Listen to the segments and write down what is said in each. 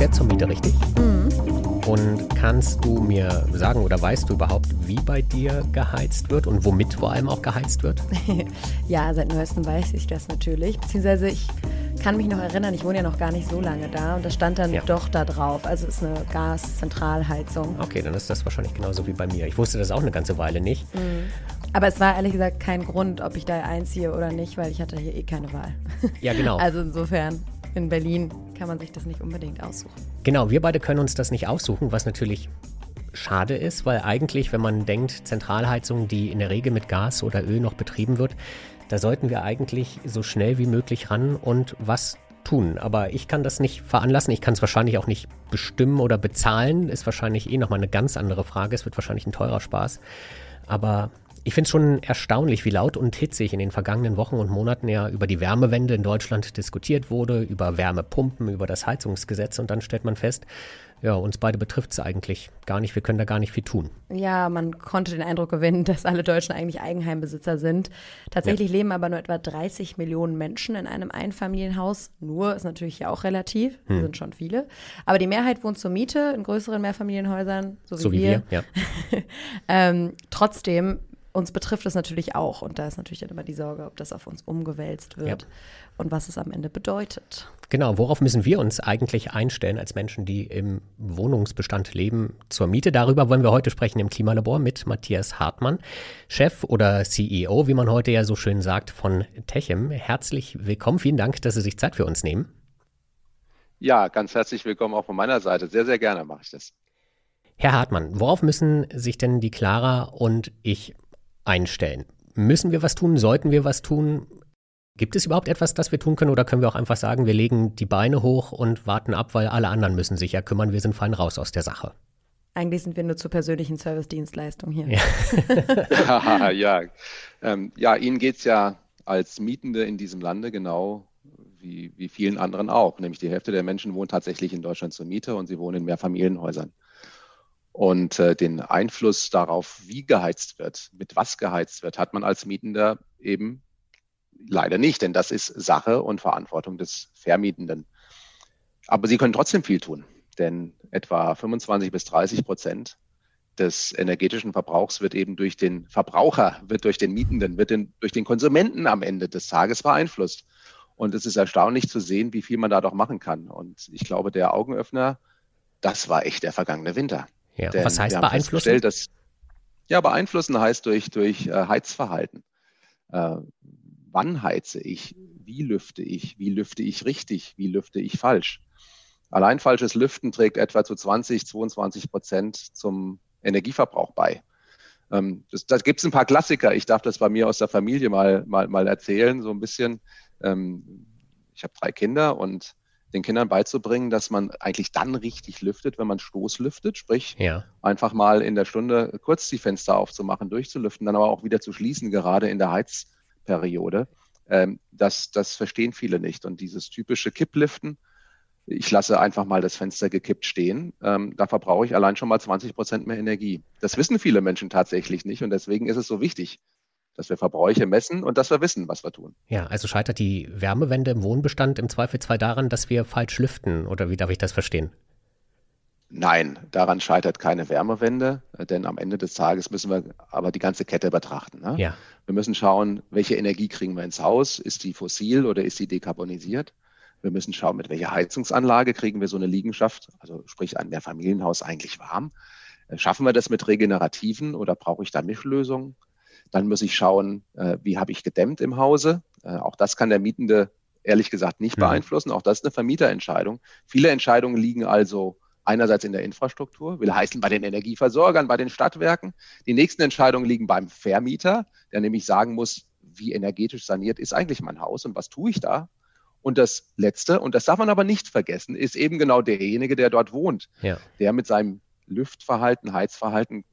ja zur Miete, richtig? Mhm. Und kannst du mir sagen oder weißt du überhaupt, wie bei dir geheizt wird und womit vor allem auch geheizt wird? ja, seit neuestem weiß ich das natürlich. Beziehungsweise ich kann mich noch erinnern, ich wohne ja noch gar nicht so lange da und das stand dann ja. doch da drauf. Also es ist eine Gaszentralheizung. Okay, dann ist das wahrscheinlich genauso wie bei mir. Ich wusste das auch eine ganze Weile nicht. Mhm. Aber es war ehrlich gesagt kein Grund, ob ich da einziehe oder nicht, weil ich hatte hier eh keine Wahl. Ja, genau. also insofern, in Berlin kann man sich das nicht unbedingt aussuchen. Genau, wir beide können uns das nicht aussuchen, was natürlich schade ist, weil eigentlich, wenn man denkt, Zentralheizung, die in der Regel mit Gas oder Öl noch betrieben wird, da sollten wir eigentlich so schnell wie möglich ran und was tun. Aber ich kann das nicht veranlassen. Ich kann es wahrscheinlich auch nicht bestimmen oder bezahlen. Ist wahrscheinlich eh nochmal eine ganz andere Frage. Es wird wahrscheinlich ein teurer Spaß. Aber ich finde es schon erstaunlich, wie laut und hitzig in den vergangenen Wochen und Monaten ja über die Wärmewende in Deutschland diskutiert wurde, über Wärmepumpen, über das Heizungsgesetz und dann stellt man fest, ja, uns beide betrifft es eigentlich gar nicht, wir können da gar nicht viel tun. Ja, man konnte den Eindruck gewinnen, dass alle Deutschen eigentlich Eigenheimbesitzer sind. Tatsächlich ja. leben aber nur etwa 30 Millionen Menschen in einem Einfamilienhaus. Nur ist natürlich ja auch relativ, hm. sind schon viele. Aber die Mehrheit wohnt zur Miete in größeren Mehrfamilienhäusern, so wie, so wie wir. wir ja. ähm, trotzdem uns betrifft es natürlich auch. Und da ist natürlich dann immer die Sorge, ob das auf uns umgewälzt wird ja. und was es am Ende bedeutet. Genau, worauf müssen wir uns eigentlich einstellen als Menschen, die im Wohnungsbestand leben, zur Miete? Darüber wollen wir heute sprechen im Klimalabor mit Matthias Hartmann, Chef oder CEO, wie man heute ja so schön sagt, von Techem. Herzlich willkommen, vielen Dank, dass Sie sich Zeit für uns nehmen. Ja, ganz herzlich willkommen auch von meiner Seite. Sehr, sehr gerne mache ich das. Herr Hartmann, worauf müssen sich denn die Clara und ich einstellen. Müssen wir was tun? Sollten wir was tun? Gibt es überhaupt etwas, das wir tun können oder können wir auch einfach sagen, wir legen die Beine hoch und warten ab, weil alle anderen müssen sich ja kümmern, wir sind fein raus aus der Sache? Eigentlich sind wir nur zur persönlichen Service-Dienstleistung hier. Ja, ja, ähm, ja Ihnen geht es ja als Mietende in diesem Lande genau wie, wie vielen anderen auch. Nämlich die Hälfte der Menschen wohnt tatsächlich in Deutschland zur Miete und sie wohnen in Mehrfamilienhäusern. Und äh, den Einfluss darauf, wie geheizt wird, mit was geheizt wird, hat man als Mietender eben leider nicht, denn das ist Sache und Verantwortung des Vermietenden. Aber sie können trotzdem viel tun, denn etwa 25 bis 30 Prozent des energetischen Verbrauchs wird eben durch den Verbraucher, wird durch den Mietenden, wird den, durch den Konsumenten am Ende des Tages beeinflusst. Und es ist erstaunlich zu sehen, wie viel man da doch machen kann. Und ich glaube, der Augenöffner, das war echt der vergangene Winter. Ja, was heißt beeinflussen? Dass, ja, beeinflussen heißt durch, durch äh, Heizverhalten. Äh, wann heize ich? Wie lüfte ich? Wie lüfte ich richtig? Wie lüfte ich falsch? Allein falsches Lüften trägt etwa zu 20, 22 Prozent zum Energieverbrauch bei. Ähm, das, da gibt es ein paar Klassiker. Ich darf das bei mir aus der Familie mal, mal, mal erzählen, so ein bisschen. Ähm, ich habe drei Kinder und den Kindern beizubringen, dass man eigentlich dann richtig lüftet, wenn man Stoßlüftet, sprich ja. einfach mal in der Stunde kurz die Fenster aufzumachen, durchzulüften, dann aber auch wieder zu schließen, gerade in der Heizperiode. Ähm, das, das verstehen viele nicht. Und dieses typische Kippliften, ich lasse einfach mal das Fenster gekippt stehen, ähm, da verbrauche ich allein schon mal 20 Prozent mehr Energie. Das wissen viele Menschen tatsächlich nicht und deswegen ist es so wichtig, dass wir Verbräuche messen und dass wir wissen, was wir tun. Ja, also scheitert die Wärmewende im Wohnbestand im Zweifelsfall daran, dass wir falsch lüften oder wie darf ich das verstehen? Nein, daran scheitert keine Wärmewende, denn am Ende des Tages müssen wir aber die ganze Kette betrachten. Ne? Ja. Wir müssen schauen, welche Energie kriegen wir ins Haus? Ist die fossil oder ist die dekarbonisiert? Wir müssen schauen, mit welcher Heizungsanlage kriegen wir so eine Liegenschaft, also sprich ein Mehrfamilienhaus eigentlich warm. Schaffen wir das mit regenerativen oder brauche ich da Mischlösungen? Dann muss ich schauen, äh, wie habe ich gedämmt im Hause. Äh, auch das kann der Mietende ehrlich gesagt nicht mhm. beeinflussen. Auch das ist eine Vermieterentscheidung. Viele Entscheidungen liegen also einerseits in der Infrastruktur, will heißen bei den Energieversorgern, bei den Stadtwerken. Die nächsten Entscheidungen liegen beim Vermieter, der nämlich sagen muss, wie energetisch saniert ist eigentlich mein Haus und was tue ich da? Und das Letzte, und das darf man aber nicht vergessen, ist eben genau derjenige, der dort wohnt, ja. der mit seinem Lüftverhalten, Heizverhalten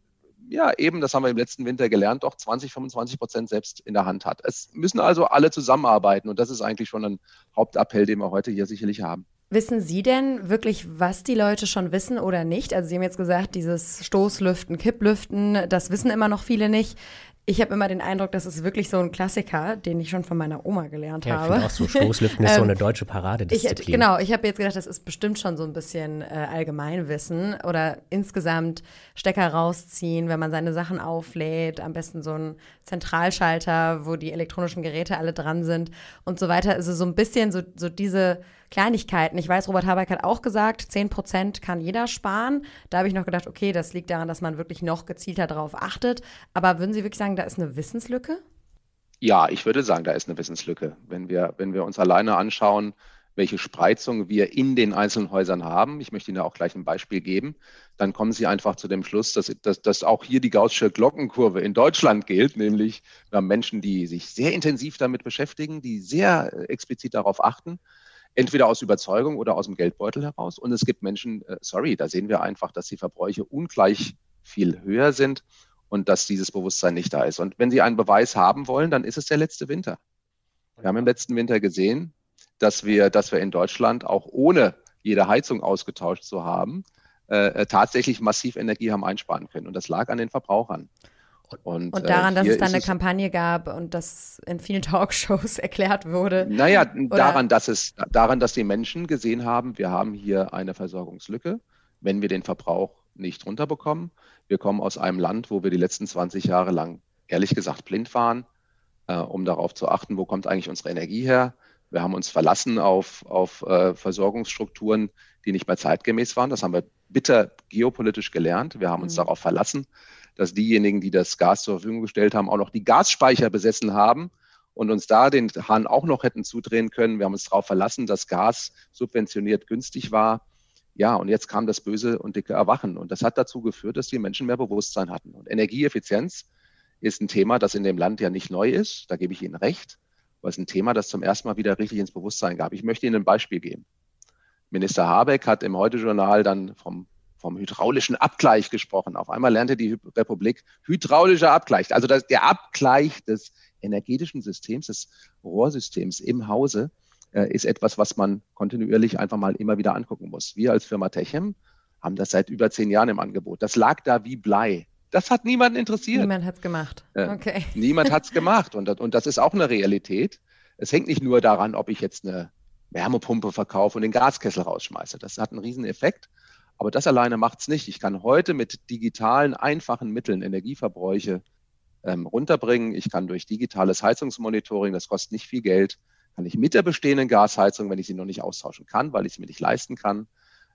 ja, eben, das haben wir im letzten Winter gelernt, doch 20, 25 Prozent selbst in der Hand hat. Es müssen also alle zusammenarbeiten und das ist eigentlich schon ein Hauptappell, den wir heute hier sicherlich haben. Wissen Sie denn wirklich, was die Leute schon wissen oder nicht? Also Sie haben jetzt gesagt, dieses Stoßlüften, Kipplüften, das wissen immer noch viele nicht. Ich habe immer den Eindruck, das ist wirklich so ein Klassiker, den ich schon von meiner Oma gelernt ja, habe. Ich auch so Stoßlüften ist so eine ähm, deutsche Paradedisziplin. Ich, genau, ich habe jetzt gedacht, das ist bestimmt schon so ein bisschen äh, Allgemeinwissen oder insgesamt Stecker rausziehen, wenn man seine Sachen auflädt, am besten so ein Zentralschalter, wo die elektronischen Geräte alle dran sind und so weiter. Also so ein bisschen so, so diese Kleinigkeiten. Ich weiß, Robert Habeck hat auch gesagt, 10 Prozent kann jeder sparen. Da habe ich noch gedacht, okay, das liegt daran, dass man wirklich noch gezielter darauf achtet. Aber würden Sie wirklich sagen, da ist eine Wissenslücke? Ja, ich würde sagen, da ist eine Wissenslücke. Wenn wir, wenn wir uns alleine anschauen, welche Spreizung wir in den einzelnen Häusern haben, ich möchte Ihnen auch gleich ein Beispiel geben, dann kommen Sie einfach zu dem Schluss, dass, dass, dass auch hier die Gaußsche Glockenkurve in Deutschland gilt, nämlich wir haben Menschen, die sich sehr intensiv damit beschäftigen, die sehr äh, explizit darauf achten entweder aus Überzeugung oder aus dem Geldbeutel heraus. Und es gibt Menschen, äh, sorry, da sehen wir einfach, dass die Verbräuche ungleich viel höher sind und dass dieses Bewusstsein nicht da ist. Und wenn Sie einen Beweis haben wollen, dann ist es der letzte Winter. Wir haben im letzten Winter gesehen, dass wir, dass wir in Deutschland auch ohne jede Heizung ausgetauscht zu haben, äh, äh tatsächlich massiv Energie haben einsparen können. Und das lag an den Verbrauchern. Und, und daran, äh, dass es dann eine Kampagne gab und das in vielen Talkshows erklärt wurde. Naja, daran, dass es, daran, dass die Menschen gesehen haben, wir haben hier eine Versorgungslücke, wenn wir den Verbrauch nicht runterbekommen. Wir kommen aus einem Land, wo wir die letzten 20 Jahre lang ehrlich gesagt blind waren, äh, um darauf zu achten, wo kommt eigentlich unsere Energie her. Wir haben uns verlassen auf, auf äh, Versorgungsstrukturen, die nicht mehr zeitgemäß waren. Das haben wir bitter geopolitisch gelernt. Wir haben uns mhm. darauf verlassen, dass diejenigen, die das Gas zur Verfügung gestellt haben, auch noch die Gasspeicher besessen haben und uns da den Hahn auch noch hätten zudrehen können. Wir haben uns darauf verlassen, dass Gas subventioniert günstig war. Ja, und jetzt kam das böse und dicke Erwachen. Und das hat dazu geführt, dass die Menschen mehr Bewusstsein hatten. Und Energieeffizienz ist ein Thema, das in dem Land ja nicht neu ist. Da gebe ich Ihnen recht. Ist ein Thema, das zum ersten Mal wieder richtig ins Bewusstsein gab. Ich möchte Ihnen ein Beispiel geben. Minister Habeck hat im Heute-Journal dann vom vom hydraulischen Abgleich gesprochen. Auf einmal lernte die Republik hydraulischer Abgleich, also das, der Abgleich des energetischen Systems, des Rohrsystems im Hause, äh, ist etwas, was man kontinuierlich einfach mal immer wieder angucken muss. Wir als Firma Techem haben das seit über zehn Jahren im Angebot. Das lag da wie Blei. Das hat niemanden interessiert. Niemand hat es gemacht. Äh, okay. Äh, niemand hat es gemacht. Und, und das ist auch eine Realität. Es hängt nicht nur daran, ob ich jetzt eine Wärmepumpe verkaufe und den Gaskessel rausschmeiße. Das hat einen riesen Effekt. Aber das alleine macht es nicht. Ich kann heute mit digitalen, einfachen Mitteln Energieverbräuche ähm, runterbringen. Ich kann durch digitales Heizungsmonitoring, das kostet nicht viel Geld, kann ich mit der bestehenden Gasheizung, wenn ich sie noch nicht austauschen kann, weil ich sie mir nicht leisten kann,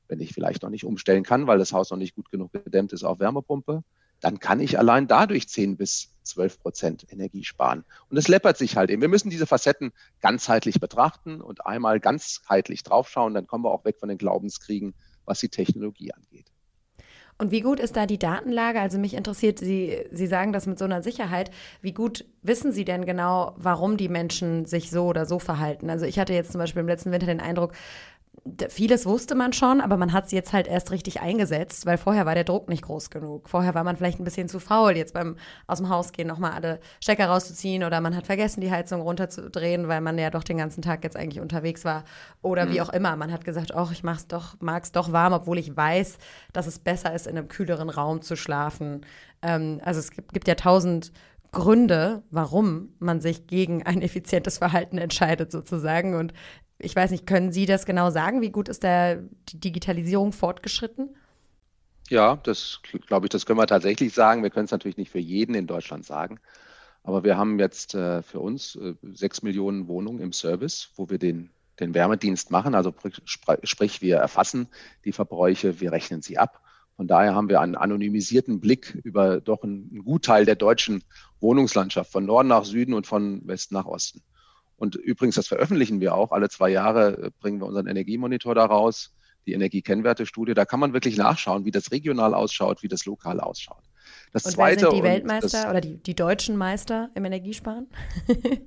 wenn ich vielleicht noch nicht umstellen kann, weil das Haus noch nicht gut genug gedämmt ist auf Wärmepumpe, dann kann ich allein dadurch 10 bis 12 Prozent Energie sparen. Und es läppert sich halt eben. Wir müssen diese Facetten ganzheitlich betrachten und einmal ganzheitlich draufschauen, dann kommen wir auch weg von den Glaubenskriegen, was die Technologie angeht. Und wie gut ist da die Datenlage? Also mich interessiert, Sie, Sie sagen das mit so einer Sicherheit. Wie gut wissen Sie denn genau, warum die Menschen sich so oder so verhalten? Also ich hatte jetzt zum Beispiel im letzten Winter den Eindruck, vieles wusste man schon, aber man hat es jetzt halt erst richtig eingesetzt, weil vorher war der Druck nicht groß genug. Vorher war man vielleicht ein bisschen zu faul, jetzt beim aus dem Haus gehen nochmal alle Stecker rauszuziehen oder man hat vergessen, die Heizung runterzudrehen, weil man ja doch den ganzen Tag jetzt eigentlich unterwegs war oder mhm. wie auch immer. Man hat gesagt, ach, ich mach's doch, mag's doch warm, obwohl ich weiß, dass es besser ist, in einem kühleren Raum zu schlafen. Ähm, also es gibt, gibt ja tausend Gründe, warum man sich gegen ein effizientes Verhalten entscheidet, sozusagen. Und ich weiß nicht, können Sie das genau sagen? Wie gut ist da die Digitalisierung fortgeschritten? Ja, das glaube ich, das können wir tatsächlich sagen. Wir können es natürlich nicht für jeden in Deutschland sagen. Aber wir haben jetzt äh, für uns äh, sechs Millionen Wohnungen im Service, wo wir den, den Wärmedienst machen. Also sprich, wir erfassen die Verbräuche, wir rechnen sie ab. Von daher haben wir einen anonymisierten Blick über doch einen, einen Gutteil der deutschen Wohnungslandschaft, von Norden nach Süden und von Westen nach Osten. Und übrigens, das veröffentlichen wir auch. Alle zwei Jahre äh, bringen wir unseren Energiemonitor da raus, die Energiekennwertestudie. Da kann man wirklich nachschauen, wie das regional ausschaut, wie das lokal ausschaut. Das und zweite, wer sind die Weltmeister das, oder die, die deutschen Meister im Energiesparen?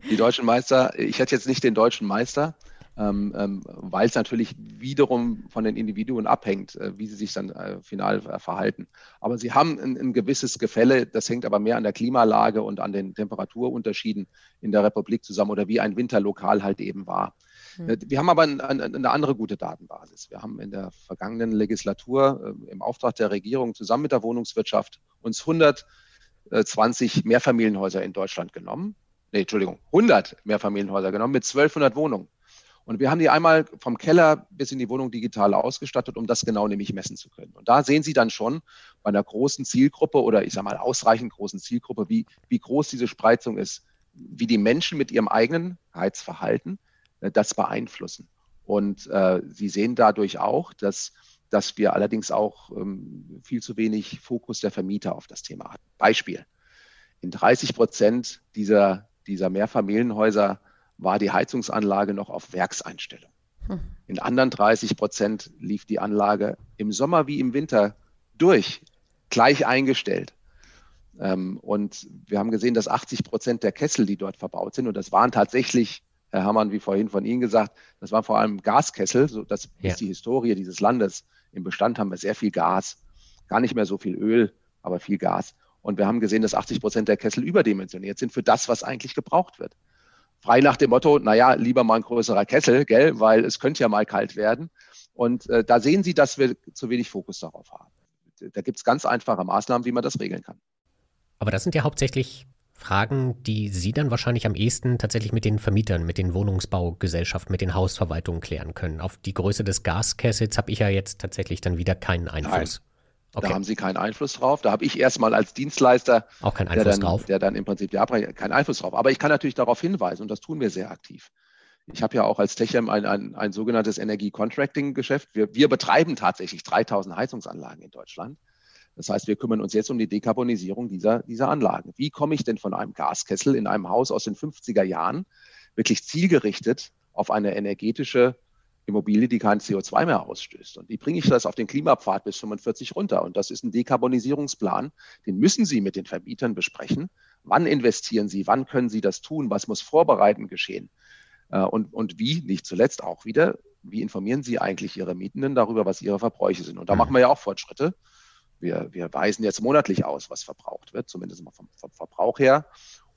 die deutschen Meister, ich hätte jetzt nicht den deutschen Meister, weil es natürlich wiederum von den Individuen abhängt, äh, wie sie sich dann äh, final äh, verhalten. Aber sie haben ein, ein, gewisses Gefälle, das hängt aber mehr an der Klimalage und an den Temperaturunterschieden in der Republik zusammen oder wie ein Winterlokal halt eben war. Hm. Wir haben aber ein, ein, eine andere gute Datenbasis. Wir haben in der vergangenen Legislatur im Auftrag der Regierung zusammen mit der Wohnungswirtschaft uns 100 20 Mehrfamilienhäuser in Deutschland genommen. Nee, Entschuldigung, 100 Mehrfamilienhäuser genommen mit 1200 Wohnungen. Und wir haben die einmal vom Keller bis in die Wohnung digital ausgestattet, um das genau nämlich messen zu können. Und da sehen Sie dann schon bei einer großen Zielgruppe oder ich sage mal ausreichend großen Zielgruppe, wie, wie groß diese Spreizung ist, wie die Menschen mit ihrem eigenen Heizverhalten äh, das beeinflussen. Und äh, Sie sehen dadurch auch, dass, dass wir allerdings auch ähm, viel zu wenig Fokus der Vermieter auf das Thema hatten. Beispiel. In 30 Prozent dieser, dieser Mehrfamilienhäuser war die Heizungsanlage noch auf Werkseinstellung. Hm. In anderen 30 Prozent lief die Anlage im Sommer wie im Winter durch, gleich eingestellt. Ähm, und wir haben gesehen, dass 80 Prozent der Kessel, die dort verbaut sind, und das waren tatsächlich, Herr Herrmann, wie vorhin von Ihnen gesagt, das waren vor allem Gaskessel. So, das ja. ist die Historie dieses Landes. Im Bestand haben wir sehr viel Gas, gar nicht mehr so viel Öl, aber viel Gas. Und wir haben gesehen, dass 80 Prozent der Kessel überdimensioniert sind für das, was eigentlich gebraucht wird frei nach dem Motto, naja, lieber mal ein größerer Kessel, gell, weil es könnte ja mal kalt werden. Und äh, da sehen Sie, dass wir zu wenig Fokus darauf haben. Da gibt es ganz einfache Maßnahmen, wie man das regeln kann. Aber das sind ja hauptsächlich Fragen, die Sie dann wahrscheinlich am ehesten tatsächlich mit den Vermietern, mit den Wohnungsbaugesellschaften, mit den Hausverwaltungen klären können. Auf die Größe des Gaskessels habe ich ja jetzt tatsächlich dann wieder keinen Einfluss. Okay. Da haben Sie keinen Einfluss drauf. Da habe ich erstmal als Dienstleister, auch keinen Einfluss der dann, drauf, der dann im Prinzip die Abrechnung, keinen Einfluss drauf. Aber ich kann natürlich darauf hinweisen und das tun wir sehr aktiv. Ich habe ja auch als Techem ein, ein, ein sogenanntes Energie-Contracting-Geschäft. Wir, wir betreiben tatsächlich 3000 Heizungsanlagen in Deutschland. Das heißt, wir kümmern uns jetzt um die Dekarbonisierung dieser, dieser Anlagen. Wie komme ich denn von einem Gaskessel in einem Haus aus den 50er Jahren wirklich zielgerichtet auf eine energetische Immobilie, die kein CO2 mehr ausstößt. Und wie bringe ich das auf den Klimapfad bis 45 runter? Und das ist ein Dekarbonisierungsplan. Den müssen Sie mit den Vermietern besprechen. Wann investieren Sie? Wann können Sie das tun? Was muss vorbereitend geschehen? Äh, und, und wie, nicht zuletzt auch wieder, wie informieren Sie eigentlich Ihre Mietenden darüber, was ihre Verbräuche sind? Und da machen wir ja auch Fortschritte. Wir, wir weisen jetzt monatlich aus, was verbraucht wird, zumindest vom, vom Verbrauch her.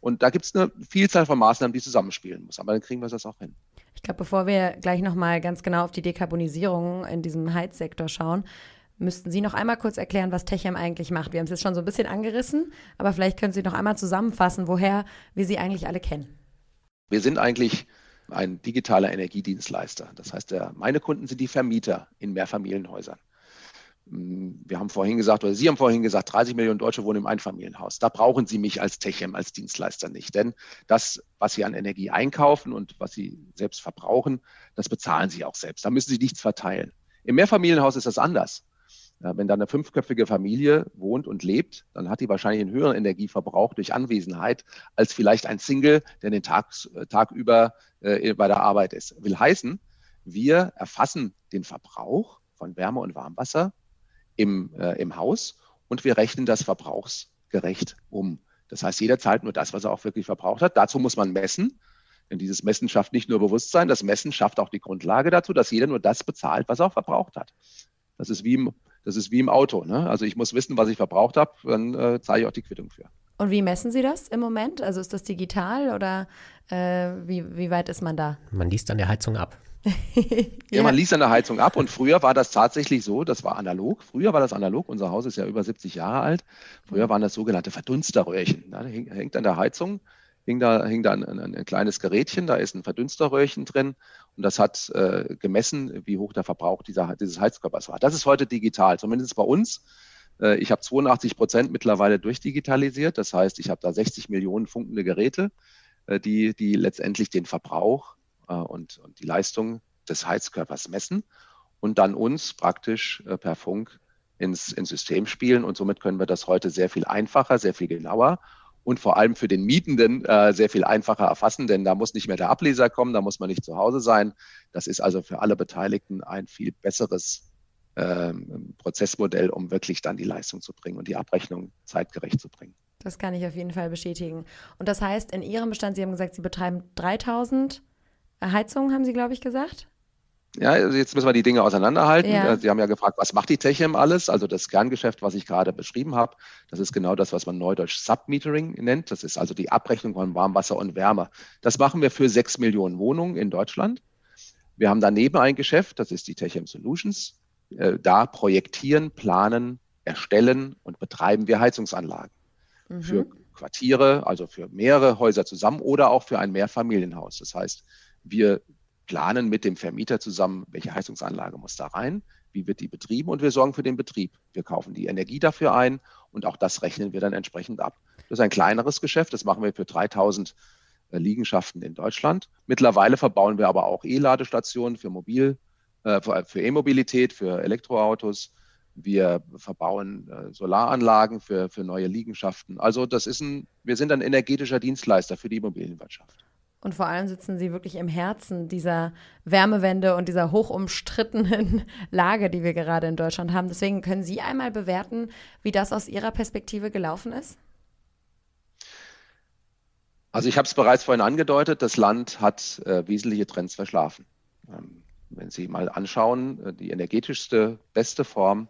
Und da gibt es eine Vielzahl von Maßnahmen, die zusammenspielen muss. Aber dann kriegen wir das auch hin. Ich glaube, bevor wir gleich nochmal ganz genau auf die Dekarbonisierung in diesem Heizsektor schauen, müssten Sie noch einmal kurz erklären, was Techem eigentlich macht. Wir haben es jetzt schon so ein bisschen angerissen, aber vielleicht können Sie noch einmal zusammenfassen, woher wir Sie eigentlich alle kennen. Wir sind eigentlich ein digitaler Energiedienstleister. Das heißt, der, meine Kunden sind die Vermieter in Mehrfamilienhäusern. Wir haben vorhin gesagt, oder Sie haben vorhin gesagt, 30 Millionen Deutsche wohnen im Einfamilienhaus. Da brauchen Sie mich als Techem, als Dienstleister nicht. Denn das, was Sie an Energie einkaufen und was Sie selbst verbrauchen, das bezahlen Sie auch selbst. Da müssen Sie nichts verteilen. Im Mehrfamilienhaus ist das anders. Wenn da eine fünfköpfige Familie wohnt und lebt, dann hat die wahrscheinlich einen höheren Energieverbrauch durch Anwesenheit als vielleicht ein Single, der den Tag, Tag über äh, bei der Arbeit ist. Will heißen, wir erfassen den Verbrauch von Wärme und Warmwasser im, äh, im Haus und wir rechnen das verbrauchsgerecht um. Das heißt, jeder zahlt nur das, was er auch wirklich verbraucht hat. Dazu muss man messen. Denn dieses Messen schafft nicht nur Bewusstsein, das Messen schafft auch die Grundlage dazu, dass jeder nur das bezahlt, was er auch verbraucht hat. Das ist wie im, das ist wie im Auto. Ne? Also ich muss wissen, was ich verbraucht habe, dann äh, zahle ich auch die Quittung für. Und wie messen Sie das im Moment? Also ist das digital oder äh, wie, wie weit ist man da? Man liest an der Heizung ab. Ja. ja, man liest an der Heizung ab und früher war das tatsächlich so, das war analog. Früher war das analog, unser Haus ist ja über 70 Jahre alt. Früher waren das sogenannte Verdunsterröhrchen. Da hängt an der Heizung, hing da, hing da ein, ein, ein, kleines Gerätchen, da ist ein Verdunsterröhrchen drin und das hat äh, gemessen, wie hoch der Verbrauch dieser, dieses Heizkörpers war. Das ist heute digital, zumindest bei uns. Äh, ich habe 82 Prozent mittlerweile durchdigitalisiert, das heißt, ich habe da 60 Millionen funkende Geräte, äh, die, die letztendlich den Verbrauch äh, und, und die Leistung des Heizkörpers messen und dann uns praktisch äh, per Funk ins, ins System spielen. Und somit können wir das heute sehr viel einfacher, sehr viel genauer und vor allem für den Mietenden äh, sehr viel einfacher erfassen, denn da muss nicht mehr der Ableser kommen, da muss man nicht zu Hause sein. Das ist also für alle Beteiligten ein viel besseres ähm, Prozessmodell, um wirklich dann die Leistung zu bringen und die Abrechnung zeitgerecht zu bringen. Das kann ich auf jeden Fall bestätigen. Und das heißt, in Ihrem Bestand, Sie haben gesagt, Sie betreiben 3000 Heizung, haben Sie, glaube ich, gesagt? Ja, also jetzt müssen wir die Dinge auseinanderhalten. Ja. Sie haben ja gefragt, was macht die Techem alles? Also das Kerngeschäft, was ich gerade beschrieben habe, das ist genau das, was man neudeutsch Submetering nennt. Das ist also die Abrechnung von Warmwasser und Wärme. Das machen wir für sechs Millionen Wohnungen in Deutschland. Wir haben daneben ein Geschäft, das ist die Techem Solutions. Äh, da projektieren, planen, erstellen und betreiben wir Heizungsanlagen. mhm. für Quartiere, also für mehrere Häuser zusammen oder auch für ein Mehrfamilienhaus. Das heißt, wir planen mit dem Vermieter zusammen, welche Heizungsanlage muss da rein, wie wird die betrieben und wir sorgen für den Betrieb. Wir kaufen die Energie dafür ein und auch das rechnen wir dann entsprechend ab. Das ist ein kleineres Geschäft, das machen wir für 3000 äh, Liegenschaften in Deutschland. Mittlerweile verbauen wir aber auch E-Ladestationen für Mobil, äh, für E-Mobilität, für Elektroautos. Wir verbauen äh, Solaranlagen für, für neue Liegenschaften. Also das ist ein, wir sind ein energetischer Dienstleister für die Immobilienwirtschaft. Und vor allem sitzen sie wirklich im Herzen dieser Wärmewende und dieser hochumstrittenen Lage, die wir gerade in Deutschland haben. Deswegen können Sie einmal bewerten, wie das aus Ihrer Perspektive gelaufen ist? Also ich habe es bereits vorhin angedeutet, das Land hat äh, wesentliche Trends verschlafen. Ähm, wenn Sie mal anschauen, äh, die energetischste, beste Form,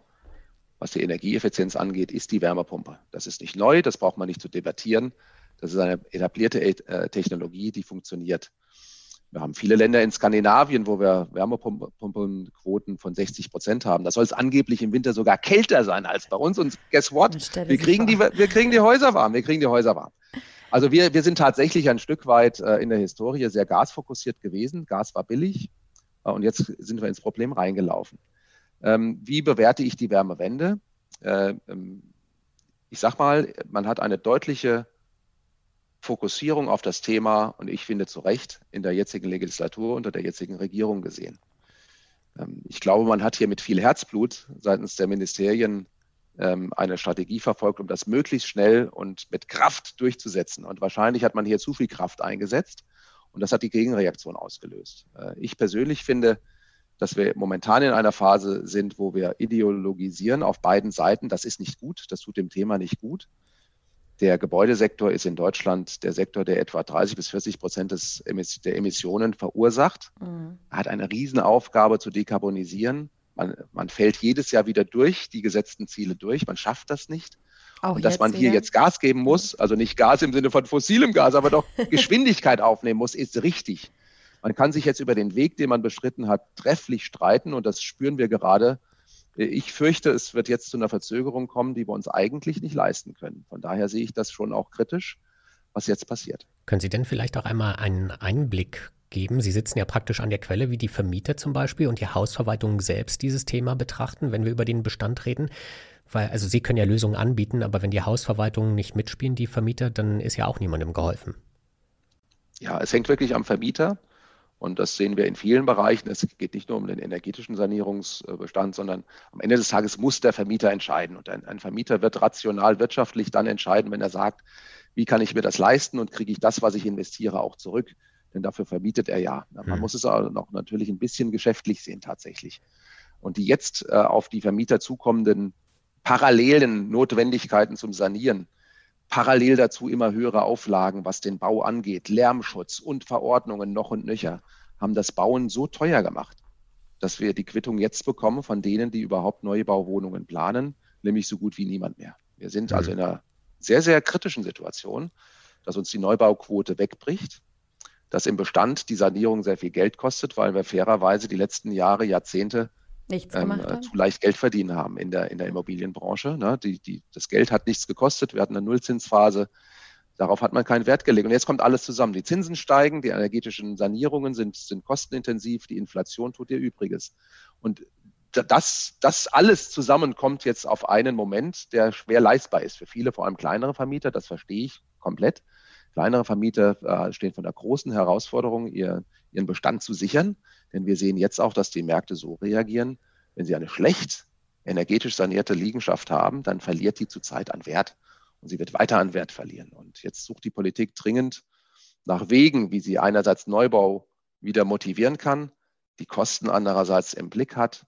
was die Energieeffizienz angeht, ist die Wärmepumpe. Das ist nicht neu, das braucht man nicht zu debattieren. Das ist eine etablierte äh, Technologie, die funktioniert. Wir haben viele Länder in Skandinavien, wo wir Wärmepumpenquoten von 60 Prozent haben. Da soll es angeblich im Winter sogar kälter sein als bei uns. Und guess what? Wir kriegen, die, wir kriegen die Häuser warm. Wir kriegen die Häuser warm. Also wir, wir sind tatsächlich ein Stück weit äh, in der Historie sehr gasfokussiert gewesen. Gas war billig äh, und jetzt sind wir ins Problem reingelaufen. Ähm, wie bewerte ich die Wärmewende? Äh, ähm, ich sag mal, man hat eine deutliche Fokussierung auf das Thema und ich finde zu Recht in der jetzigen Legislatur unter der jetzigen Regierung gesehen. Ähm, ich glaube, man hat hier mit viel Herzblut seitens der Ministerien ähm, eine Strategie verfolgt, um das möglichst schnell und mit Kraft durchzusetzen. Und wahrscheinlich hat man hier zu viel Kraft eingesetzt und das hat die Gegenreaktion ausgelöst. Äh, ich persönlich finde, dass wir momentan in einer Phase sind, wo wir ideologisieren auf beiden Seiten. Das ist nicht gut, das tut dem Thema nicht gut. Der Gebäudesektor ist in Deutschland der Sektor, der etwa 30 bis 40 Prozent des, der Emissionen verursacht. Mhm. Er hat eine Riesenaufgabe zu dekarbonisieren. Man, man fällt jedes Jahr wieder durch, die gesetzten Ziele durch. Man schafft das nicht. Auch und dass man hier wieder? jetzt Gas geben muss, also nicht Gas im Sinne von fossilem Gas, aber doch Geschwindigkeit aufnehmen muss, ist richtig. Man kann sich jetzt über den Weg, den man beschritten hat, trefflich streiten und das spüren wir gerade. Ich fürchte, es wird jetzt zu einer Verzögerung kommen, die wir uns eigentlich nicht leisten können. Von daher sehe ich das schon auch kritisch, was jetzt passiert. Können Sie denn vielleicht auch einmal einen Einblick geben. Sie sitzen ja praktisch an der Quelle, wie die Vermieter zum Beispiel und die Hausverwaltungen selbst dieses Thema betrachten, wenn wir über den Bestand reden. Weil, also Sie können ja Lösungen anbieten, aber wenn die Hausverwaltungen nicht mitspielen, die Vermieter, dann ist ja auch niemandem geholfen. Ja, es hängt wirklich am Vermieter. Und das sehen wir in vielen Bereichen. Es geht nicht nur um den energetischen Sanierungsbestand, sondern am Ende des Tages muss der Vermieter entscheiden. Und ein, ein, Vermieter wird rational wirtschaftlich dann entscheiden, wenn er sagt, wie kann ich mir das leisten und kriege ich das, was ich investiere, auch zurück denn dafür vermietet er ja. Man mhm. muss es auch noch natürlich ein bisschen geschäftlich sehen tatsächlich. Und die jetzt äh, auf die Vermieter zukommenden parallelen Notwendigkeiten zum Sanieren, parallel dazu immer höhere Auflagen, was den Bau angeht, Lärmschutz und Verordnungen noch und nöcher, haben das Bauen so teuer gemacht, dass wir die Quittung jetzt bekommen von denen, die überhaupt Neubauwohnungen planen, nämlich so gut wie niemand mehr. Wir sind also mhm. in einer sehr, sehr kritischen Situation, dass uns die Neubauquote wegbricht dass im Bestand die Sanierung sehr viel Geld kostet, weil wir fairerweise die letzten Jahre, Jahrzehnte nichts ähm, äh, zu leicht Geld verdienen haben in der, in der Immobilienbranche. Ne? Die, die, das Geld hat nichts gekostet. Wir hatten eine Nullzinsphase. Darauf hat man keinen Wert gelegt. Und jetzt kommt alles zusammen. Die Zinsen steigen, die energetischen Sanierungen sind, sind kostenintensiv, die Inflation tut ihr Übriges. Und das, das alles zusammen kommt jetzt auf einen Moment, der schwer leistbar ist für viele, vor allem kleinere Vermieter. Das verstehe ich komplett. Kleinere Vermieter äh, stehen vor der großen Herausforderung, ihr, ihren Bestand zu sichern. Denn wir sehen jetzt auch, dass die Märkte so reagieren. Wenn sie eine schlecht energetisch sanierte Liegenschaft haben, dann verliert die zurzeit an Wert und sie wird weiter an Wert verlieren. Und jetzt sucht die Politik dringend nach Wegen, wie sie einerseits Neubau wieder motivieren kann, die Kosten andererseits im Blick hat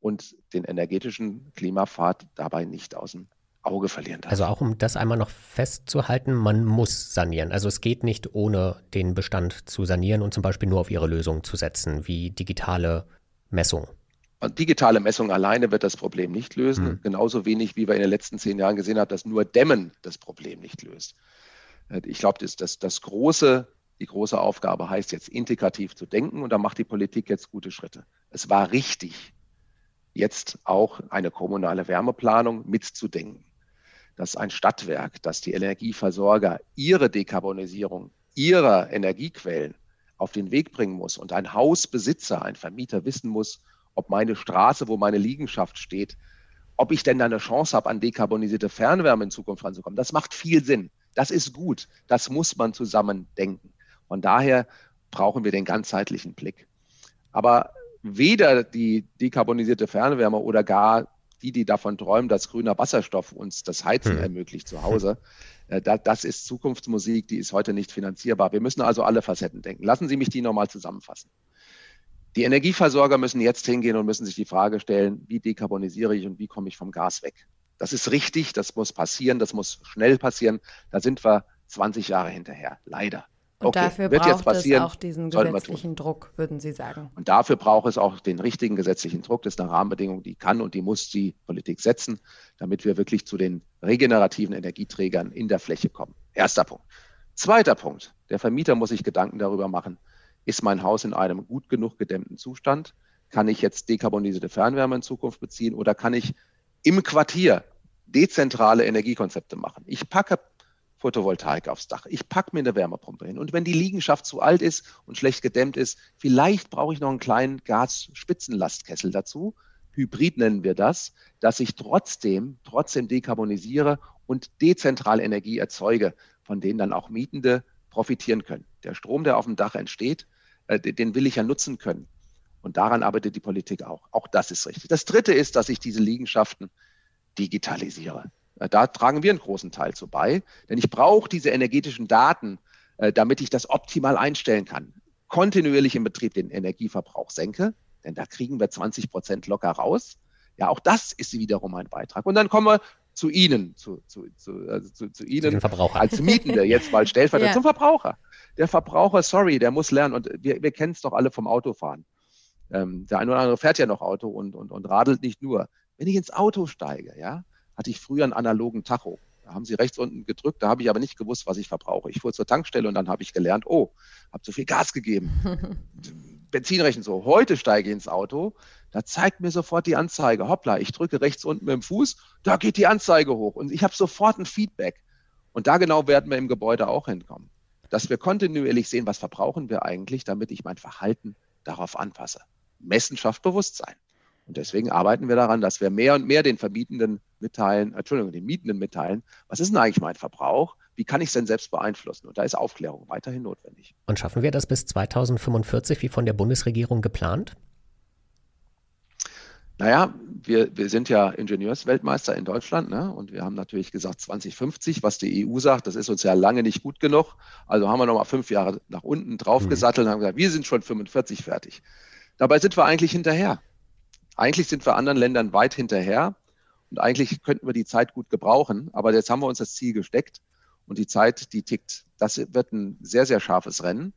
und den energetischen Klimapfad dabei nicht aus dem Auge verlieren darf. Also auch um das einmal noch festzuhalten, man muss sanieren. Also es geht nicht ohne den Bestand zu sanieren und zum Beispiel nur auf ihre Lösung zu setzen, wie digitale Messung. Und digitale Messung alleine wird das Problem nicht lösen. Hm. Genauso wenig, wie wir in den letzten zehn Jahren gesehen haben, dass nur Dämmen das Problem nicht löst. Ich glaube, das, das, das große, die große Aufgabe heißt jetzt integrativ zu denken und da macht die Politik jetzt gute Schritte. Es war richtig, jetzt auch eine kommunale Wärmeplanung mitzudenken. Dass ein Stadtwerk, dass die Energieversorger ihre Dekarbonisierung ihrer Energiequellen auf den Weg bringen muss und ein Hausbesitzer, ein Vermieter wissen muss, ob meine Straße, wo meine Liegenschaft steht, ob ich denn da eine Chance habe, an dekarbonisierte Fernwärme in Zukunft ranzukommen. Das macht viel Sinn. Das ist gut. Das muss man zusammen denken. Von daher brauchen wir den ganzheitlichen Blick. Aber weder die dekarbonisierte Fernwärme oder gar die, die davon träumen, dass grüner Wasserstoff uns das Heizen hm. ermöglicht zu Hause, äh, das ist Zukunftsmusik, die ist heute nicht finanzierbar. Wir müssen also alle Facetten denken. Lassen Sie mich die nochmal zusammenfassen. Die Energieversorger müssen jetzt hingehen und müssen sich die Frage stellen, wie dekarbonisiere ich und wie komme ich vom Gas weg? Das ist richtig, das muss passieren, das muss schnell passieren. Da sind wir 20 Jahre hinterher, leider. Und okay, dafür wird braucht es auch diesen gesetzlichen Druck, würden Sie sagen. Und dafür braucht es auch den richtigen gesetzlichen Druck. Das ist eine Rahmenbedingung, die kann und die muss die Politik setzen, damit wir wirklich zu den regenerativen Energieträgern in der Fläche kommen. Erster Punkt. Zweiter Punkt. Der Vermieter muss sich Gedanken darüber machen, ist mein Haus in einem gut genug gedämmten Zustand? Kann ich jetzt dekarbonisierte Fernwärme in Zukunft beziehen oder kann ich im Quartier dezentrale Energiekonzepte machen? Ich packe Photovoltaik aufs Dach. Ich packe mir eine Wärmepumpe hin. Und wenn die Liegenschaft zu alt ist und schlecht gedämmt ist, vielleicht brauche ich noch einen kleinen Gasspitzenlastkessel dazu. Hybrid nennen wir das, dass ich trotzdem, trotzdem dekarbonisiere und dezentral Energie erzeuge, von denen dann auch Mietende profitieren können. Der Strom, der auf dem Dach entsteht, äh, den will ich ja nutzen können. Und daran arbeitet die Politik auch. Auch das ist richtig. Das Dritte ist, dass ich diese Liegenschaften digitalisiere. Äh, da tragen wir einen großen Teil zu bei, denn ich brauche diese energetischen Daten, äh, damit ich das optimal einstellen kann. Kontinuierlich im Betrieb den Energieverbrauch senke, denn da kriegen wir 20 Prozent locker raus. Ja, auch das ist wiederum ein Beitrag. Und dann kommen wir zu Ihnen, zu, zu, zu, also zu, zu Ihnen als Mietende, jetzt mal stellvertretend ja. zum Verbraucher. Der Verbraucher, sorry, der muss lernen. Und wir, wir kennen es doch alle vom Autofahren. Ähm, der eine oder andere fährt ja noch Auto und, und, und radelt nicht nur. Wenn ich ins Auto steige, ja, hatte ich früher einen analogen Tacho. Da haben sie rechts unten gedrückt, da habe ich aber nicht gewusst, was ich verbrauche. Ich fuhr zur Tankstelle und dann habe ich gelernt, oh, habe zu viel Gas gegeben. Benzinrechnen so. Heute steige ich ins Auto, da zeigt mir sofort die Anzeige. Hoppla, ich drücke rechts unten mit dem Fuß, da geht die Anzeige hoch und ich habe sofort ein Feedback. Und da genau werden wir im Gebäude auch hinkommen dass wir kontinuierlich sehen, was verbrauchen wir eigentlich, damit ich mein Verhalten darauf anpasse. Messen schafft Bewusstsein. Und deswegen arbeiten wir daran, dass wir mehr und mehr den Vermietenden mitteilen, Entschuldigung, den Mietenden mitteilen, was ist denn eigentlich mein Verbrauch? Wie kann ich es denn selbst beeinflussen? Und da ist Aufklärung weiterhin notwendig. Und schaffen wir das bis 2045 wie von der Bundesregierung geplant? Naja, wir, wir sind ja Ingenieursweltmeister in Deutschland ne? und wir haben natürlich gesagt 2050, was die EU sagt, das ist uns ja lange nicht gut genug. Also haben wir nochmal fünf Jahre nach unten draufgesattelt mhm. und haben gesagt, wir sind schon 45 fertig. Dabei sind wir eigentlich hinterher. Eigentlich sind wir anderen Ländern weit hinterher und eigentlich könnten wir die Zeit gut gebrauchen, aber jetzt haben wir uns das Ziel gesteckt und die Zeit, die tickt. Das wird ein sehr, sehr scharfes Rennen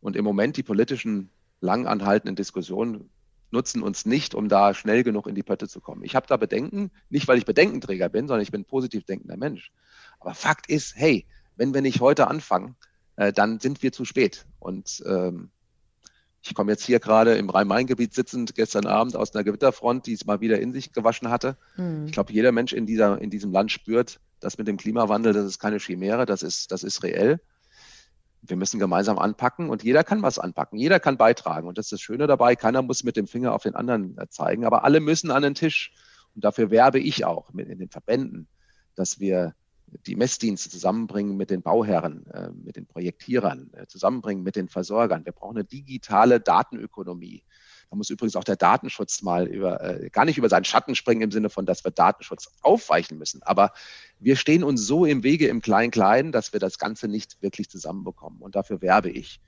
und im Moment die politischen lang anhaltenden Diskussionen nutzen uns nicht, um da schnell genug in die Pötte zu kommen. Ich habe da Bedenken, nicht weil ich Bedenkenträger bin, sondern ich bin positiv denkender Mensch. Aber Fakt ist, hey, wenn wir nicht heute anfangen, äh, dann sind wir zu spät. Und ähm, ich komme jetzt hier gerade im Rhein-Main-Gebiet sitzend, gestern Abend aus einer Gewitterfront, die es mal wieder in sich gewaschen hatte. Mhm. Ich glaube, jeder Mensch in, dieser, in diesem Land spürt, dass mit dem Klimawandel, das ist keine Chimäre, das ist, das ist reell wir müssen gemeinsam anpacken und jeder kann was anpacken, jeder kann beitragen. Und das ist das Schöne dabei, keiner muss mit dem Finger auf den anderen äh, zeigen, aber alle müssen an den Tisch. Und dafür werbe ich auch mit in den Verbänden, dass wir die Messdienste zusammenbringen mit den Bauherren, äh, mit den Projektierern, äh, zusammenbringen mit den Versorgern. Wir brauchen eine digitale Datenökonomie. Da muss übrigens auch der Datenschutz mal über, äh, gar nicht über seinen Schatten springen im Sinne von, dass wir Datenschutz aufweichen müssen. Aber wir stehen uns so im Wege im Klein-Klein, dass wir das Ganze nicht wirklich zusammenbekommen. Und dafür werbe ich.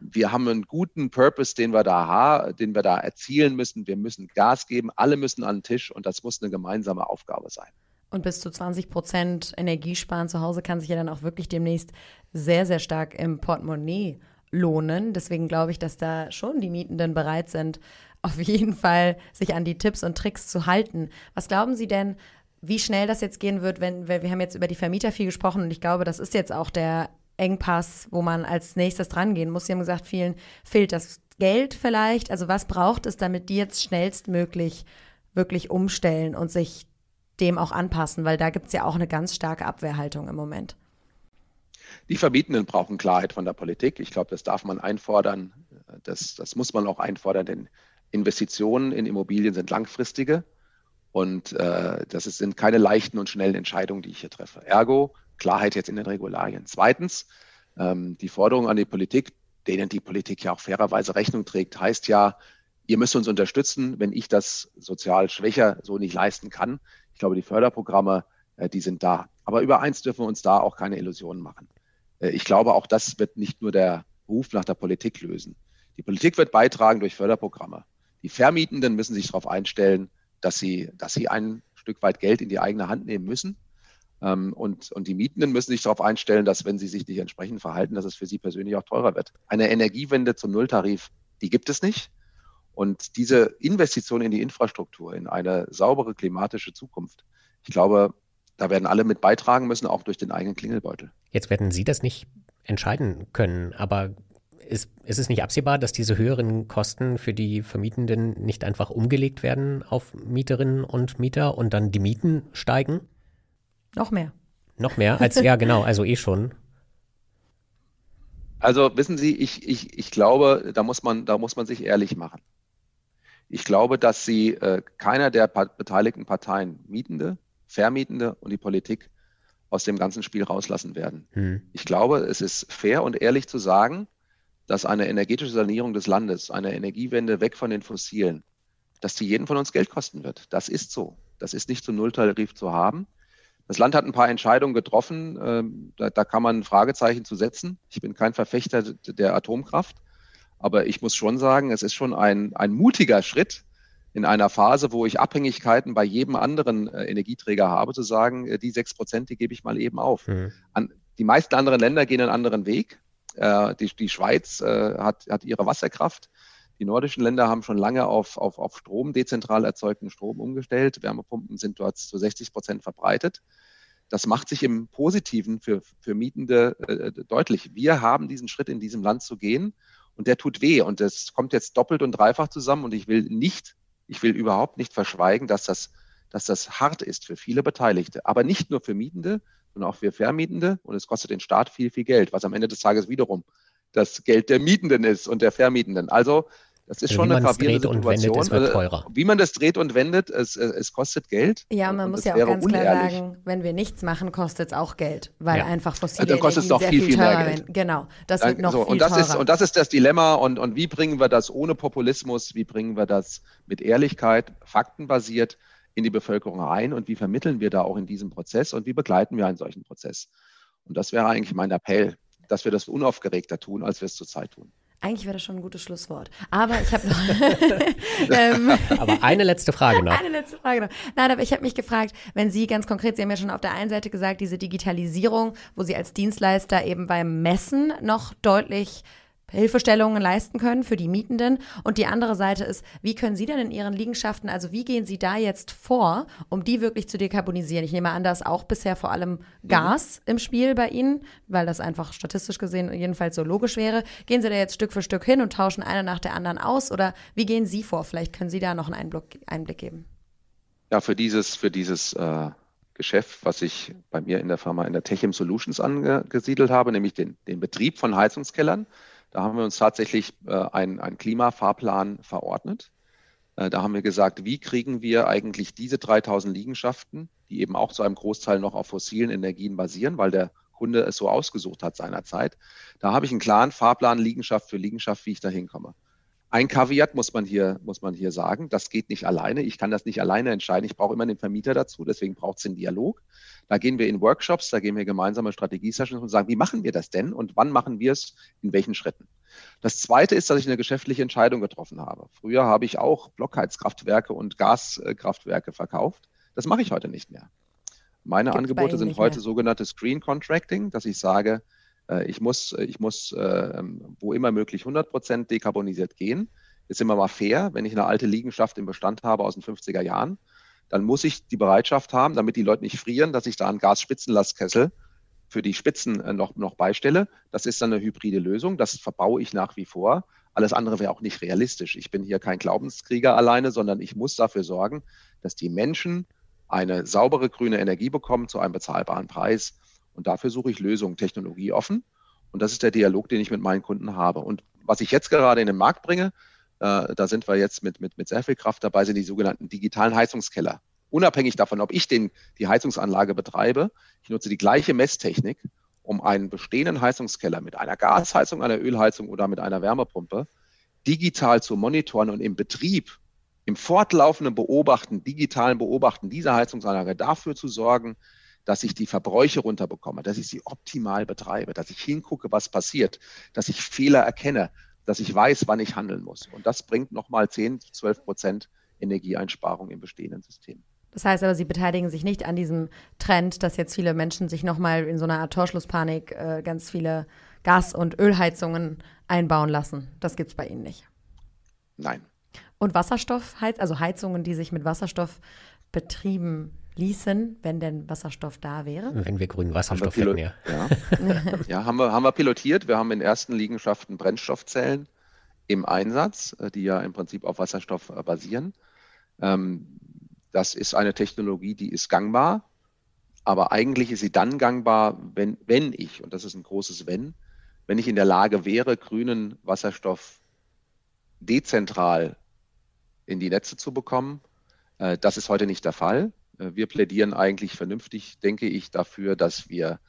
Wir haben einen guten Purpose, den wir da den wir da erzielen müssen. Wir müssen Gas geben. Alle müssen an den Tisch und das muss eine gemeinsame Aufgabe sein. Und bis zu 20 Prozent Energiesparen zu Hause kann sich ja dann auch wirklich demnächst sehr, sehr stark im Portemonnaie lohnen. Deswegen glaube ich, dass da schon die Mietenden bereit sind, auf jeden Fall sich an die Tipps und Tricks zu halten. Was glauben Sie denn, wie schnell das jetzt gehen wird, wenn wir, wir haben jetzt über die Vermieter viel gesprochen und ich glaube, das ist jetzt auch der Engpass, wo man als nächstes dran gehen muss. Sie haben gesagt, vielen fehlt das Geld vielleicht. Also was braucht es, damit die jetzt schnellstmöglich wirklich umstellen und sich dem auch anpassen? Weil da gibt es ja auch eine ganz starke Abwehrhaltung im Moment. Die Vermietenden brauchen Klarheit von der Politik. Ich glaube, das darf man einfordern. Das, das muss man auch einfordern, denn Investitionen in Immobilien sind langfristige und äh, das sind keine leichten und schnellen Entscheidungen, die ich hier treffe. Ergo, Klarheit jetzt in den Regularien. Zweitens, ähm, die Forderung an die Politik, denen die Politik ja auch fairerweise Rechnung trägt, heißt ja, ihr müsst uns unterstützen, wenn ich das sozial schwächer so nicht leisten kann. Ich glaube, die Förderprogramme, äh, die sind da. Aber über eins dürfen wir uns da auch keine Illusionen machen. Äh, ich glaube, auch das wird nicht nur der Ruf nach der Politik lösen. Die Politik wird beitragen durch Förderprogramme. Die Vermietenden müssen sich darauf einstellen, dass sie, dass sie ein Stück weit Geld in die eigene Hand nehmen müssen. Ähm, und, und die Mietenden müssen sich darauf einstellen, dass wenn sie sich nicht entsprechend verhalten, dass es für sie persönlich auch teurer wird. Eine Energiewende zum Nulltarif, die gibt es nicht. Und diese Investition in die Infrastruktur, in eine saubere klimatische Zukunft, ich glaube, da werden alle mit beitragen müssen, auch durch den eigenen Klingelbeutel. Jetzt werden Sie das nicht entscheiden können, aber ist, ist es nicht absehbar, dass diese höheren Kosten für die Vermietenden nicht einfach umgelegt werden auf Mieterinnen und Mieter und dann die Mieten steigen? Noch mehr. Noch mehr als, ja genau, also eh schon. Also wissen Sie, ich, ich, ich glaube, da muss, man, da muss man sich ehrlich machen. Ich glaube, dass Sie äh, keiner der beteiligten Parteien, Mietende, Vermietende und die Politik, aus dem ganzen Spiel rauslassen werden. Hm. Ich glaube, es ist fair und ehrlich zu sagen, dass eine energetische Sanierung des Landes, eine Energiewende weg von den Fossilen, dass die jeden von uns Geld kosten wird. Das ist so. Das ist nicht zum Nulltarif zu haben. Das Land hat ein paar Entscheidungen getroffen. Ähm, da, da, kann man ein Fragezeichen zu setzen. Ich bin kein Verfechter der Atomkraft. Aber ich muss schon sagen, es ist schon ein, ein mutiger Schritt in einer Phase, wo ich Abhängigkeiten bei jedem anderen äh, Energieträger habe, zu sagen, äh, die sechs Prozent, die gebe ich mal eben auf. Mhm. An, die meisten anderen Länder gehen einen anderen Weg. Äh, die, die Schweiz äh, hat, hat ihre Wasserkraft. Die nordischen Länder haben schon lange auf, auf, auf Strom, dezentral erzeugten Strom umgestellt. Wärmepumpen sind dort zu 60 Prozent verbreitet. Das macht sich im Positiven für, für Mietende äh, deutlich. Wir haben diesen Schritt in diesem Land zu gehen und der tut weh. Und das kommt jetzt doppelt und dreifach zusammen. Und ich will nicht, ich will überhaupt nicht verschweigen, dass das, dass das hart ist für viele Beteiligte. Aber nicht nur für Mietende, sondern auch für Vermietende. Und es kostet den Staat viel, viel Geld, was am Ende des Tages wiederum das Geld der Mietenden ist und der Vermietenden. Also das ist also schon eine gravierende Situation. Wendet, es teurer. Wie man das dreht und wendet, es, es kostet Geld. Ja, man muss ja auch ganz unehrlich. klar sagen, wenn wir nichts machen, kostet es auch Geld, weil ja. einfach fossile also kostet es doch viel, viel mehr Geld. Werden. Genau, das wird noch so, viel und das teurer. Ist, und das ist das Dilemma. Und, und wie bringen wir das ohne Populismus, wie bringen wir das mit Ehrlichkeit, faktenbasiert in die Bevölkerung ein und wie vermitteln wir da auch in diesem Prozess und wie begleiten wir einen solchen Prozess? Und das wäre eigentlich mein Appell, dass wir das unaufgeregter tun, als wir es zurzeit tun. Eigentlich wäre das schon ein gutes Schlusswort. Aber ich habe noch. ähm, aber eine letzte Frage noch. Eine letzte Frage noch. Nein, aber ich habe mich gefragt, wenn Sie ganz konkret, Sie haben ja schon auf der einen Seite gesagt, diese Digitalisierung, wo Sie als Dienstleister eben beim Messen noch deutlich Hilfestellungen leisten können für die Mietenden. Und die andere Seite ist, wie können Sie denn in Ihren Liegenschaften, also wie gehen Sie da jetzt vor, um die wirklich zu dekarbonisieren? Ich nehme an, da ist auch bisher vor allem Gas mhm. im Spiel bei Ihnen, weil das einfach statistisch gesehen jedenfalls so logisch wäre. Gehen Sie da jetzt Stück für Stück hin und tauschen eine nach der anderen aus oder wie gehen Sie vor? Vielleicht können Sie da noch einen Einblick, Einblick geben. Ja, für dieses, für dieses äh Geschäft, was ich bei mir in der Firma in der Techim Solutions angesiedelt habe, nämlich den, den Betrieb von Heizungskellern. Da haben wir uns tatsächlich äh, einen, Klimafahrplan verordnet. Äh, da haben wir gesagt, wie kriegen wir eigentlich diese 3000 Liegenschaften, die eben auch zu einem Großteil noch auf fossilen Energien basieren, weil der Kunde es so ausgesucht hat seinerzeit. Da habe ich einen klaren Fahrplan Liegenschaft für Liegenschaft, wie ich da hinkomme. Ein Kaviat muss man hier, muss man hier sagen. Das geht nicht alleine. Ich kann das nicht alleine entscheiden. Ich brauche immer den Vermieter dazu. Deswegen braucht es den Dialog. Da gehen wir in Workshops, da gehen wir gemeinsame Strategie-Sessions und sagen, wie machen wir das denn und wann machen wir es in welchen Schritten? Das zweite ist, dass ich eine geschäftliche Entscheidung getroffen habe. Früher habe ich auch Blockheizkraftwerke und Gaskraftwerke verkauft. Das mache ich heute nicht mehr. Meine Gibt's Angebote sind heute mehr. sogenannte Screen Contracting, dass ich sage, äh, ich muss, ich muss äh, wo immer möglich 100 Prozent dekarbonisiert gehen. Ist immer mal fair, wenn ich eine alte Liegenschaft im Bestand habe aus den 50er Jahren, dann muss ich die Bereitschaft haben, damit die Leute nicht frieren, dass ich da einen Gasspitzenlastkessel für die Spitzen noch, noch beistelle. Das ist dann eine hybride Lösung. Das verbaue ich nach wie vor. Alles andere wäre auch nicht realistisch. Ich bin hier kein Glaubenskrieger alleine, sondern ich muss dafür sorgen, dass die Menschen eine saubere grüne Energie bekommen zu einem bezahlbaren Preis. Und dafür suche ich Lösungen, technologieoffen. Und das ist der Dialog, den ich mit meinen Kunden habe. Und was ich jetzt gerade in den Markt bringe, äh, da sind wir jetzt mit, mit, mit sehr viel Kraft dabei, sind die sogenannten digitalen Heizungskeller. Unabhängig davon, ob ich den, die Heizungsanlage betreibe, ich nutze die gleiche Messtechnik, um einen bestehenden Heizungskeller mit einer Gasheizung, einer Ölheizung oder mit einer Wärmepumpe digital zu monitoren und im Betrieb, im fortlaufenden Beobachten, digitalen Beobachten dieser Heizungsanlage dafür zu sorgen, dass ich die Verbräuche runterbekomme, dass ich sie optimal betreibe, dass ich hingucke, was passiert, dass ich Fehler erkenne, dass ich weiß, wann ich handeln muss. Und das bringt nochmal 10, 12 Prozent Energieeinsparung im bestehenden System. Das heißt aber, Sie beteiligen sich nicht an diesem Trend, dass jetzt viele Menschen sich nochmal in so einer Art Torschlusspanik äh, ganz viele Gas- und Ölheizungen einbauen lassen. Das gibt es bei Ihnen nicht. Nein. Und Wasserstoffheiz, also Heizungen, die sich mit Wasserstoff betrieben ließen, wenn denn Wasserstoff da wäre? Wenn wir grünen Wasserstoff hätten, ja. Ja, ja haben, wir, haben wir pilotiert. Wir haben in ersten Liegenschaften Brennstoffzellen im Einsatz, äh, die ja im Prinzip auf Wasserstoff äh, basieren. Ähm, das ist eine Technologie, die ist gangbar, aber eigentlich ist sie dann gangbar, wenn, wenn ich, und das ist ein großes Wenn, wenn ich in der Lage wäre, grünen Wasserstoff dezentral in die Netze zu bekommen. Äh, das ist heute nicht der Fall. Äh, wir plädieren eigentlich vernünftig, denke ich, dafür, dass wir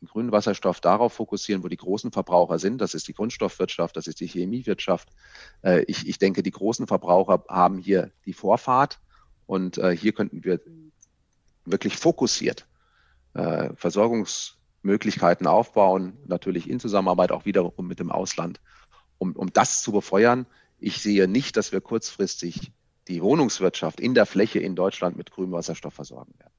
den grünen Wasserstoff darauf fokussieren, wo die großen Verbraucher sind. Das ist die Grundstoffwirtschaft, das ist die Chemiewirtschaft. Äh, ich, ich denke, die großen Verbraucher haben hier die Vorfahrt und äh, hier könnten wir wirklich fokussiert Versorgungsmöglichkeiten aufbauen, natürlich in Zusammenarbeit auch wiederum mit dem Ausland, um, um das zu befeuern. Ich sehe nicht, dass wir kurzfristig die Wohnungswirtschaft in der Fläche in Deutschland mit grünem Wasserstoff versorgen werden.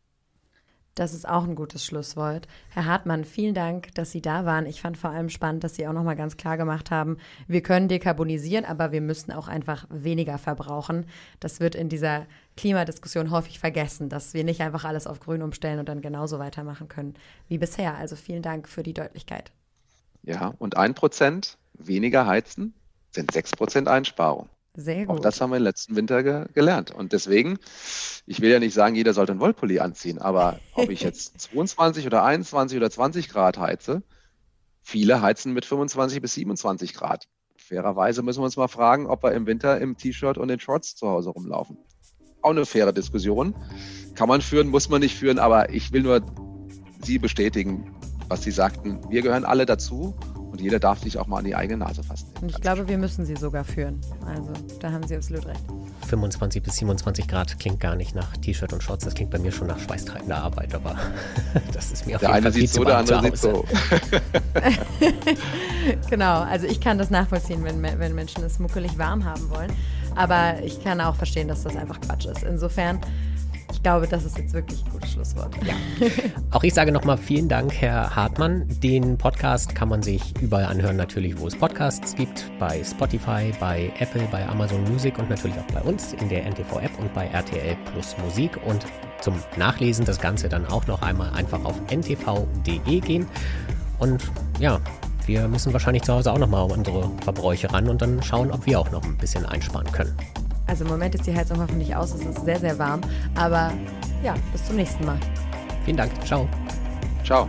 Das ist auch ein gutes Schlusswort. Herr Hartmann, vielen Dank, dass Sie da waren. Ich fand vor allem spannend, dass Sie auch nochmal ganz klar gemacht haben, wir können dekarbonisieren, aber wir müssen auch einfach weniger verbrauchen. Das wird in dieser Klimadiskussion häufig vergessen, dass wir nicht einfach alles auf grün umstellen und dann genauso weitermachen können wie bisher. Also vielen Dank für die Deutlichkeit. Ja, und ein Prozent weniger heizen sind sechs Prozent Einsparung. Sehr gut. Auch das haben wir im letzten Winter ge gelernt. Und deswegen, ich will ja nicht sagen, jeder sollte einen Wollpulli anziehen, aber ob ich jetzt 22 oder 21 oder 20 Grad heize, viele heizen mit 25 bis 27 Grad. Fairerweise müssen wir uns mal fragen, ob wir im Winter im T-Shirt und in Shorts zu Hause rumlaufen. Auch eine faire Diskussion. Kann man führen, muss man nicht führen, aber ich will nur Sie bestätigen, was Sie sagten. Wir gehören alle dazu und jeder darf sich auch mal an die eigene Nase fassen. Und ich glaube, wir müssen sie sogar führen. Also da haben Sie absolut recht. 25 bis 27 Grad klingt gar nicht nach T-Shirt und Shorts. Das klingt bei mir schon nach schweißtreibender Arbeit, aber das ist mir auf der jeden Fall viel so, der andere sieht so. genau, also ich kann das nachvollziehen, wenn, wenn Menschen es muckelig warm haben wollen. Aber ich kann auch verstehen, dass das einfach Quatsch ist. Insofern ich glaube, das ist jetzt wirklich ein gutes Schlusswort. Ja. Auch ich sage nochmal vielen Dank, Herr Hartmann. Den Podcast kann man sich überall anhören, natürlich, wo es Podcasts gibt. Bei Spotify, bei Apple, bei Amazon Music und natürlich auch bei uns in der NTV-App und bei RTL Plus Musik. Und zum Nachlesen das Ganze dann auch noch einmal einfach auf ntv.de gehen. Und ja, wir müssen wahrscheinlich zu Hause auch nochmal unsere Verbräuche ran und dann schauen, ob wir auch noch ein bisschen einsparen können. Also im Moment ist die Heizung hoffentlich aus, es ist sehr, sehr warm. Aber ja, bis zum nächsten Mal. Vielen Dank. Ciao. Ciao.